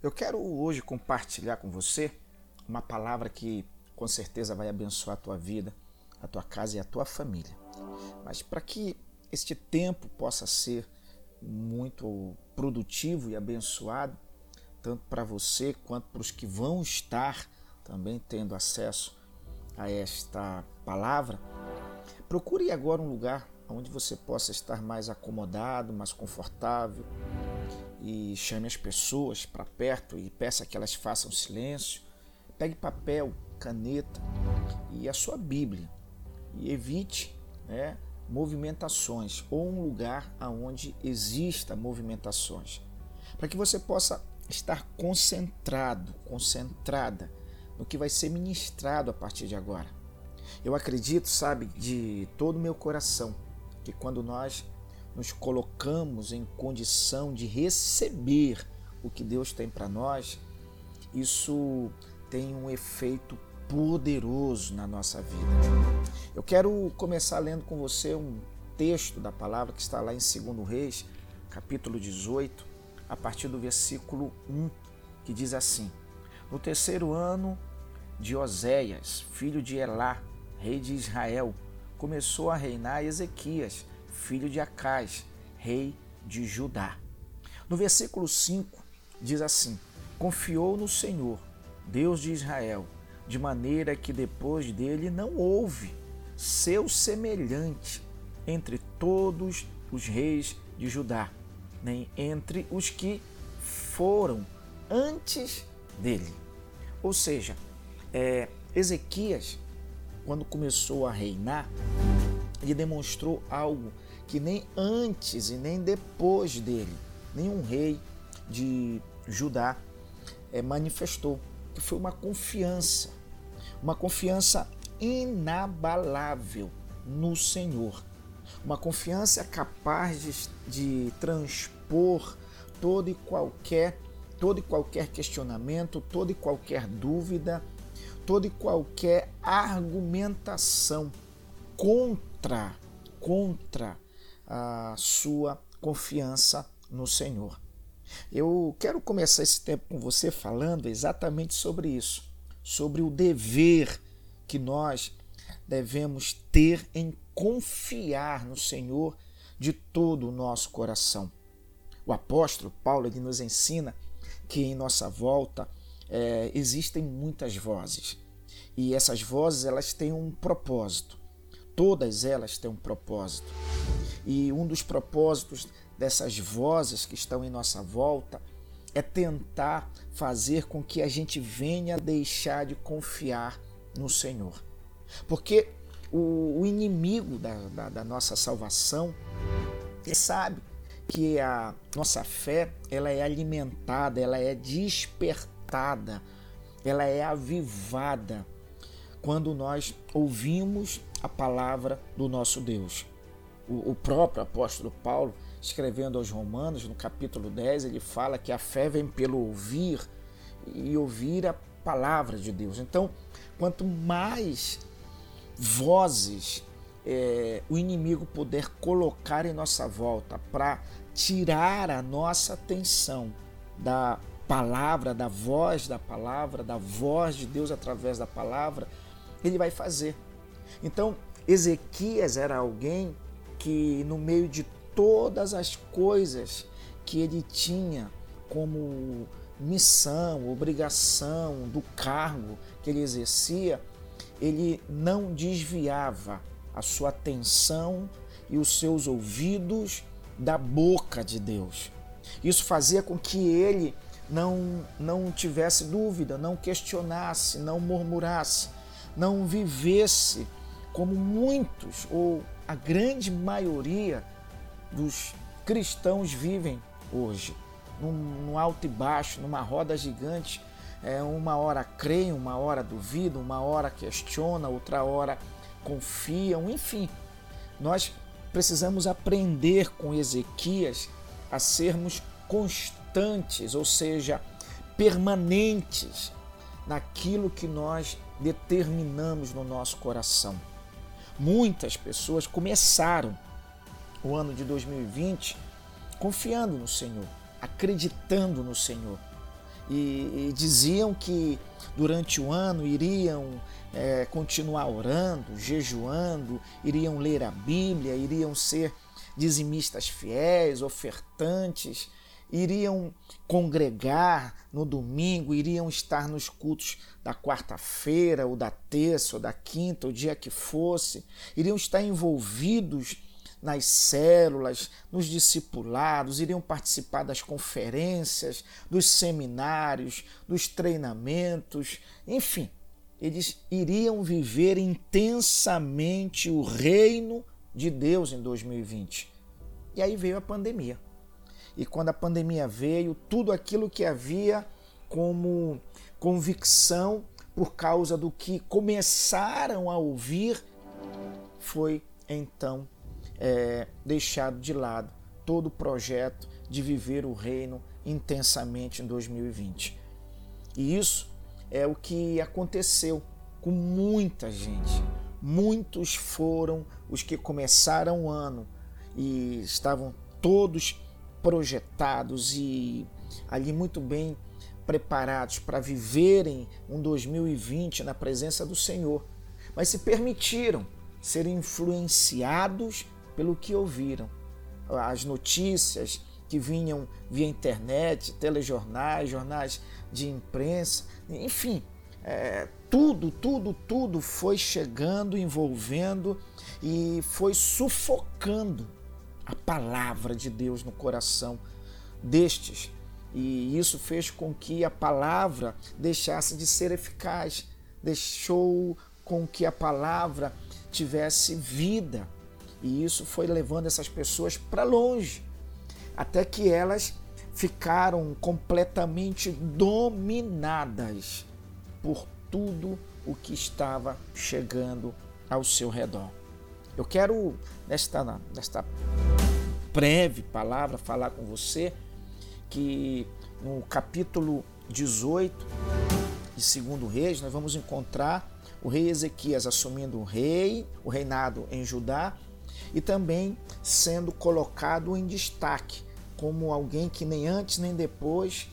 Eu quero hoje compartilhar com você uma palavra que com certeza vai abençoar a tua vida, a tua casa e a tua família. Mas para que este tempo possa ser muito produtivo e abençoado, tanto para você quanto para os que vão estar também tendo acesso a esta palavra, procure agora um lugar onde você possa estar mais acomodado, mais confortável e chame as pessoas para perto e peça que elas façam silêncio. Pegue papel, caneta e a sua Bíblia e evite né, movimentações ou um lugar onde exista movimentações, para que você possa estar concentrado, concentrada no que vai ser ministrado a partir de agora. Eu acredito, sabe, de todo o meu coração, que quando nós nos colocamos em condição de receber o que Deus tem para nós, isso tem um efeito poderoso na nossa vida. Eu quero começar lendo com você um texto da palavra que está lá em 2 Reis, capítulo 18, a partir do versículo 1, que diz assim: No terceiro ano de Oséias, filho de Elá, rei de Israel, começou a reinar Ezequias, filho de Acais, rei de Judá. No versículo 5 diz assim: Confiou no Senhor, Deus de Israel, de maneira que depois dele não houve seu semelhante entre todos os reis de Judá, nem entre os que foram antes dele. Ou seja, é, Ezequias, quando começou a reinar, ele demonstrou algo que nem antes e nem depois dele, nenhum rei de Judá é, manifestou, que foi uma confiança, uma confiança inabalável no Senhor, uma confiança capaz de, de transpor todo e qualquer todo e qualquer questionamento, toda e qualquer dúvida, toda e qualquer argumentação contra contra a sua confiança no Senhor. Eu quero começar esse tempo com você falando exatamente sobre isso, sobre o dever que nós devemos ter em confiar no Senhor de todo o nosso coração. O apóstolo Paulo ele nos ensina que em nossa volta é, existem muitas vozes e essas vozes elas têm um propósito. Todas elas têm um propósito. E um dos propósitos dessas vozes que estão em nossa volta é tentar fazer com que a gente venha deixar de confiar no Senhor. Porque o, o inimigo da, da, da, nossa salvação sabe que a nossa fé ela é alimentada, ela é despertada, ela é avivada quando nós ouvimos a palavra do nosso Deus o, próprio apóstolo Paulo, escrevendo aos Romanos, no capítulo 10, ele fala que a fé vem pelo ouvir e ouvir a palavra de Deus. Então, quanto mais vozes é, o inimigo puder colocar em nossa volta para tirar a nossa atenção da palavra, da voz da palavra, da voz de Deus através da palavra, ele vai fazer. Então, Ezequias era alguém que no meio de todas as coisas que ele tinha como missão, obrigação do cargo que ele exercia, ele não desviava a sua atenção e os seus ouvidos da boca de Deus. Isso fazia com que ele não, não tivesse dúvida, não questionasse, não murmurasse, não vivesse como muitos ou a grande maioria dos cristãos vivem hoje, num, num alto e baixo, numa roda gigante. É, uma hora creem, uma hora duvidam, uma hora questionam, outra hora confiam, enfim. Nós precisamos aprender com Ezequias a sermos constantes, ou seja, permanentes naquilo que nós determinamos no nosso coração. Muitas pessoas começaram o ano de 2020 confiando no Senhor, acreditando no Senhor. e, e diziam que durante o ano iriam é, continuar orando, jejuando, iriam ler a Bíblia, iriam ser dizimistas fiéis, ofertantes, iriam congregar no domingo, iriam estar nos cultos da quarta-feira, ou da terça, ou da quinta, o dia que fosse, iriam estar envolvidos nas células, nos discipulados, iriam participar das conferências, dos seminários, dos treinamentos, enfim, eles iriam viver intensamente o reino de Deus em 2020. E aí veio a pandemia. E quando a pandemia veio, tudo aquilo que havia como convicção por causa do que começaram a ouvir foi então é, deixado de lado todo o projeto de viver o reino intensamente em 2020. E isso é o que aconteceu com muita gente. Muitos foram os que começaram o ano e estavam todos projetados e ali muito bem preparados para viverem um 2020 na presença do Senhor, mas se permitiram ser influenciados pelo que ouviram. As notícias que vinham via internet, telejornais, jornais de imprensa, enfim, é, tudo, tudo, tudo foi chegando, envolvendo e foi sufocando a palavra de Deus no coração destes. E isso fez com que a palavra deixasse de ser eficaz, deixou com que a palavra tivesse vida. E isso foi levando essas pessoas para longe, até que elas ficaram completamente dominadas por tudo o que estava chegando ao seu redor. Eu quero, nesta, nesta breve palavra, falar com você que no capítulo 18 de Segundo Reis, nós vamos encontrar o rei Ezequias assumindo o rei, o reinado em Judá e também sendo colocado em destaque como alguém que nem antes nem depois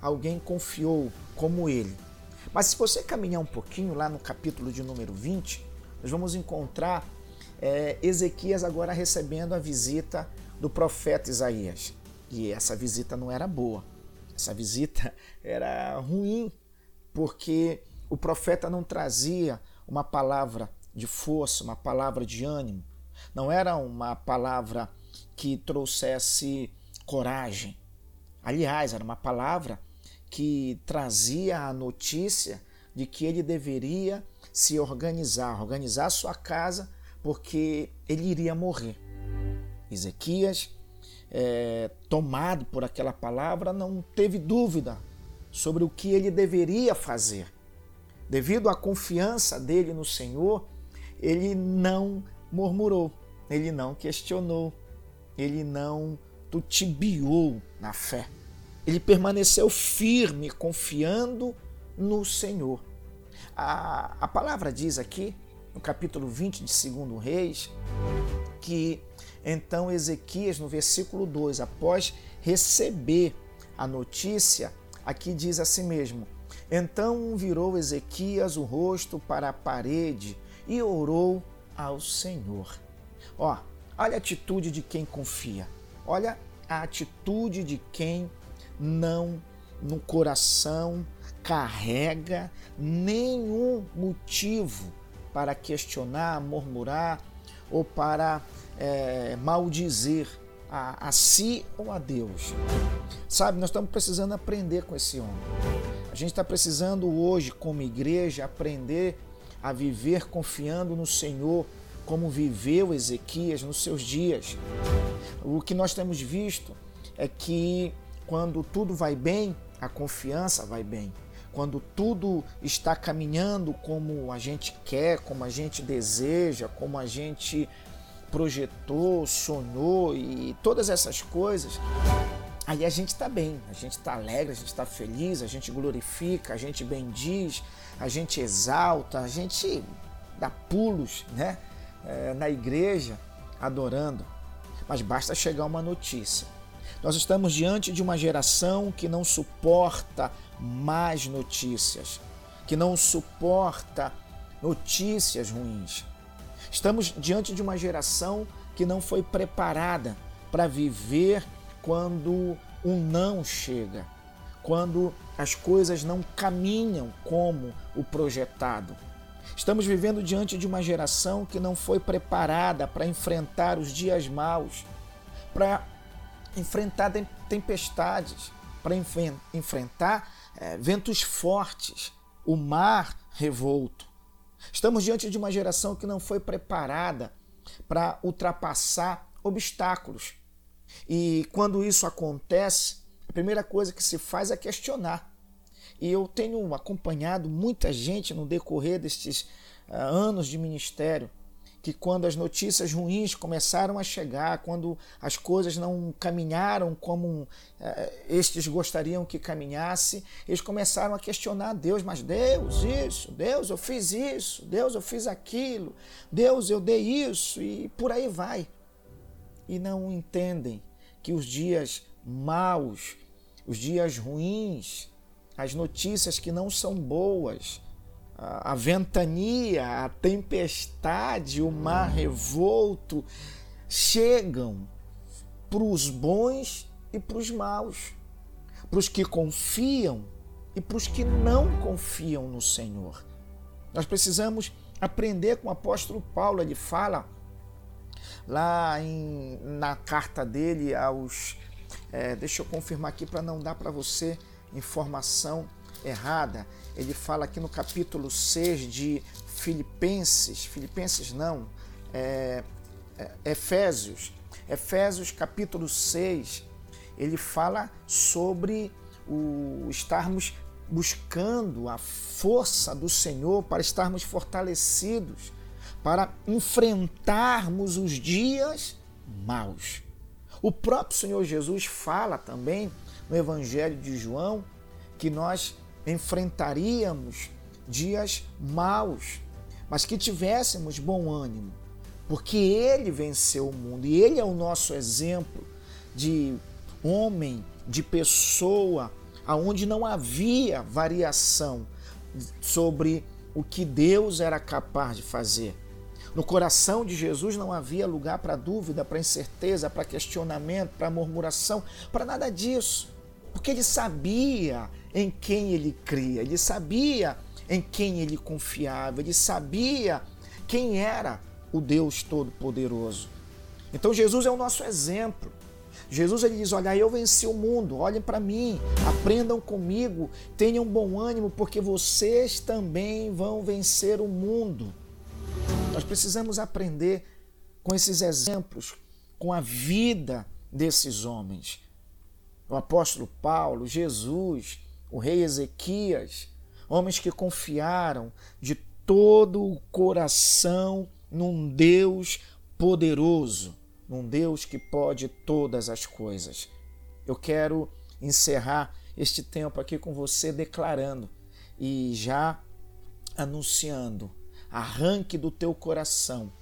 alguém confiou como ele. Mas se você caminhar um pouquinho lá no capítulo de número 20, nós vamos encontrar é, Ezequias agora recebendo a visita do profeta Isaías. E essa visita não era boa. Essa visita era ruim, porque o profeta não trazia uma palavra de força, uma palavra de ânimo. Não era uma palavra que trouxesse coragem. Aliás, era uma palavra que trazia a notícia de que ele deveria se organizar, organizar sua casa, porque ele iria morrer. Ezequias, é, tomado por aquela palavra, não teve dúvida sobre o que ele deveria fazer. Devido à confiança dele no Senhor, ele não murmurou, ele não questionou, ele não tutibiou na fé. Ele permaneceu firme, confiando no Senhor. A, a palavra diz aqui, no capítulo 20 de 2 Reis, que então Ezequias, no versículo 2, após receber a notícia, aqui diz assim mesmo: Então virou Ezequias o rosto para a parede e orou ao Senhor. Ó, olha a atitude de quem confia. Olha a atitude de quem não no coração carrega nenhum motivo para questionar, murmurar ou para é, maldizer a, a si ou a Deus. Sabe, nós estamos precisando aprender com esse homem. A gente está precisando hoje, como igreja, aprender a viver confiando no Senhor, como viveu Ezequias nos seus dias. O que nós temos visto é que quando tudo vai bem, a confiança vai bem. Quando tudo está caminhando como a gente quer, como a gente deseja, como a gente projetou, sonhou e todas essas coisas, aí a gente está bem, a gente está alegre, a gente está feliz, a gente glorifica, a gente bendiz, a gente exalta, a gente dá pulos né? É, na igreja adorando. Mas basta chegar uma notícia Nós estamos diante de uma geração que não suporta mais notícias, que não suporta notícias ruins. Estamos diante de uma geração que não foi preparada para viver quando um não chega, quando as coisas não caminham como o projetado. Estamos vivendo diante de uma geração que não foi preparada para enfrentar os dias maus, para enfrentar tempestades, para enfrentar é, ventos fortes, o mar revolto. Estamos diante de uma geração que não foi preparada para ultrapassar obstáculos. E quando isso acontece, a primeira coisa que se faz é questionar. E eu tenho acompanhado muita gente no decorrer destes uh, anos de ministério que quando as notícias ruins começaram a chegar, quando as coisas não caminharam como uh, estes gostariam que caminhasse, eles começaram a questionar Deus, mas Deus, isso, Deus, eu fiz isso, Deus, eu fiz aquilo, Deus, eu dei isso, e por aí vai. E não entendem que os dias maus, os dias ruins, as notícias que não são boas, a ventania, a tempestade, o mar revolto chegam para os bons e para os maus, para os que confiam e para os que não confiam no Senhor. Nós precisamos aprender com o apóstolo Paulo, ele fala lá em, na carta dele aos. É, deixa eu confirmar aqui para não dar para você informação errada. Ele fala aqui no capítulo 6 de Filipenses, Filipenses não, é, é, Efésios, Efésios capítulo 6, ele fala sobre o estarmos buscando a força do Senhor para estarmos fortalecidos, para enfrentarmos os dias maus. O próprio Senhor Jesus fala também no Evangelho de João que nós enfrentaríamos dias maus, mas que tivéssemos bom ânimo, porque Ele venceu o mundo e Ele é o nosso exemplo de homem, de pessoa, aonde não havia variação sobre o que Deus era capaz de fazer. No coração de Jesus não havia lugar para dúvida, para incerteza, para questionamento, para murmuração, para nada disso porque ele sabia em quem ele cria, ele sabia em quem ele confiava, ele sabia quem era o Deus Todo-Poderoso. Então Jesus é o nosso exemplo. Jesus ele diz: Olha, eu venci o mundo, olhem para mim, aprendam comigo, tenham bom ânimo, porque vocês também vão vencer o mundo. Nós precisamos aprender com esses exemplos, com a vida desses homens o apóstolo Paulo, Jesus, o rei Ezequias, homens que confiaram de todo o coração num Deus poderoso, num Deus que pode todas as coisas. Eu quero encerrar este tempo aqui com você declarando e já anunciando: arranque do teu coração,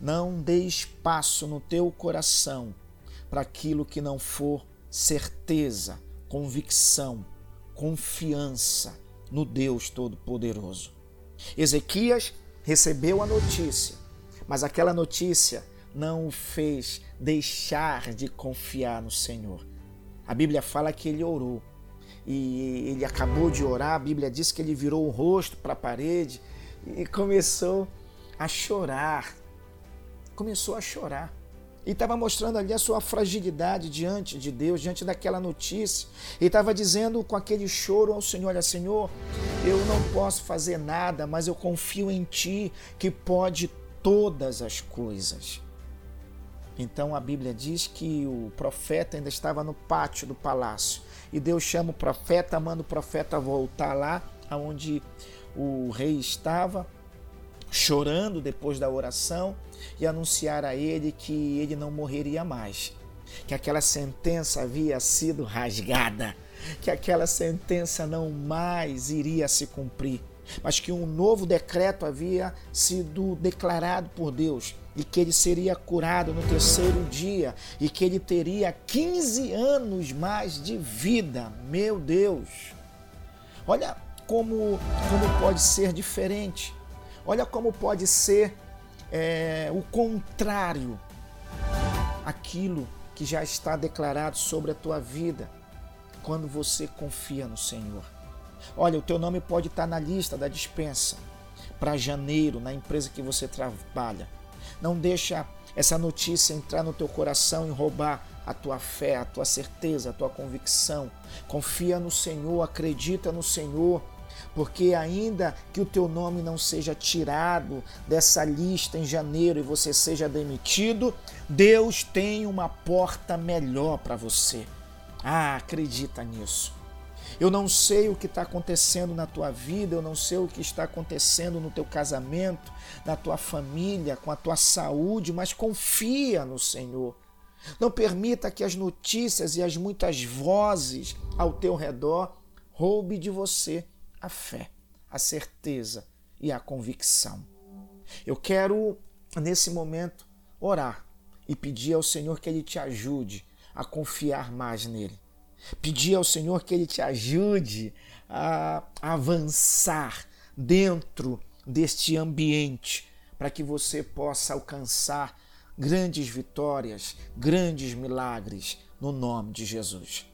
não dê espaço no teu coração para aquilo que não for certeza, convicção, confiança no Deus Todo-Poderoso. Ezequias recebeu a notícia, mas aquela notícia não o fez deixar de confiar no Senhor. A Bíblia fala que ele orou e ele acabou de orar. A Bíblia diz que ele virou o rosto para a parede e começou a chorar. Começou a chorar e estava mostrando ali a sua fragilidade diante de Deus, diante daquela notícia. E estava dizendo com aquele choro ao Senhor: Olha, Senhor, eu não posso fazer nada, mas eu confio em Ti que pode todas as coisas. Então a Bíblia diz que o profeta ainda estava no pátio do palácio e Deus chama o profeta, manda o profeta voltar lá aonde o rei estava chorando depois da oração e anunciar a ele que ele não morreria mais, que aquela sentença havia sido rasgada, que aquela sentença não mais iria se cumprir, mas que um novo decreto havia sido declarado por Deus e que ele seria curado no terceiro dia e que ele teria 15 anos mais de vida. Meu Deus! Olha como, como pode ser diferente. Olha como pode ser é, o contrário aquilo que já está declarado sobre a tua vida quando você confia no Senhor. Olha, o teu nome pode estar na lista da dispensa para janeiro na empresa que você trabalha. Não deixa essa notícia entrar no teu coração e roubar a tua fé, a tua certeza, a tua convicção. Confia no Senhor, acredita no Senhor, porque ainda que o teu nome não seja tirado dessa lista em janeiro e você seja demitido, Deus tem uma porta melhor para você. Ah, acredita nisso. Eu não sei o que está acontecendo na tua vida, eu não sei o que está acontecendo no teu casamento, na tua família, com a tua saúde, mas confia no Senhor. Não permita que as notícias e as muitas vozes ao teu redor roube de você a fé, a certeza e a convicção. Eu quero, nesse momento, orar e pedir ao Senhor que Ele te ajude a confiar mais nele Pedir ao Senhor que Ele te ajude a avançar dentro deste ambiente para que você possa alcançar grandes vitórias, grandes milagres no nome de Jesus.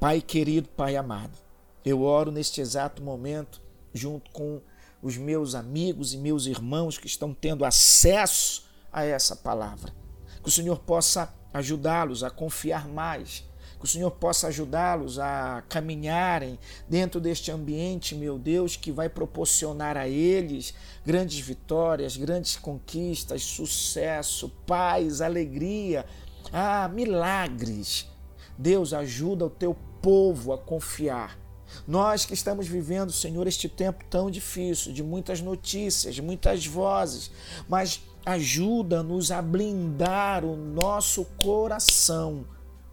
Pai querido, Pai amado, eu oro neste exato momento junto com os meus amigos e meus irmãos que estão tendo acesso a essa palavra. Que o Senhor possa ajudá-los a confiar mais que o Senhor possa ajudá-los a caminharem dentro deste ambiente, meu Deus, que vai proporcionar a eles grandes vitórias, grandes conquistas, sucesso, paz, alegria, ah, milagres. Deus, ajuda o teu povo a confiar. Nós que estamos vivendo, Senhor, este tempo tão difícil, de muitas notícias, muitas vozes, mas ajuda-nos a blindar o nosso coração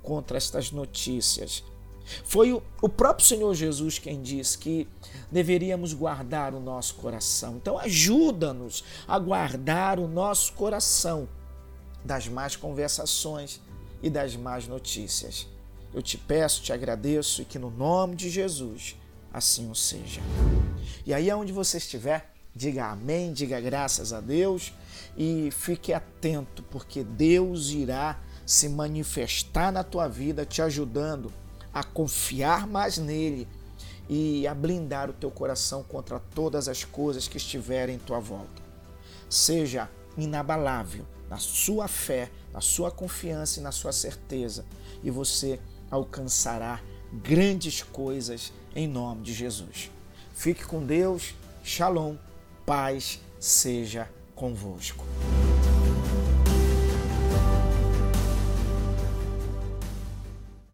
contra estas notícias. Foi o, o próprio Senhor Jesus quem disse que deveríamos guardar o nosso coração. Então, ajuda-nos a guardar o nosso coração das más conversações e das más notícias. Eu te peço, te agradeço e que no nome de Jesus assim o seja. E aí, aonde você estiver, diga amém, diga graças a Deus e fique atento, porque Deus irá se manifestar na tua vida, te ajudando a confiar mais nele e a blindar o teu coração contra todas as coisas que estiverem em tua volta. Seja inabalável na sua fé, na sua confiança e na sua certeza, e você alcançará grandes coisas em nome de Jesus. Fique com Deus, Shalom, paz seja convosco.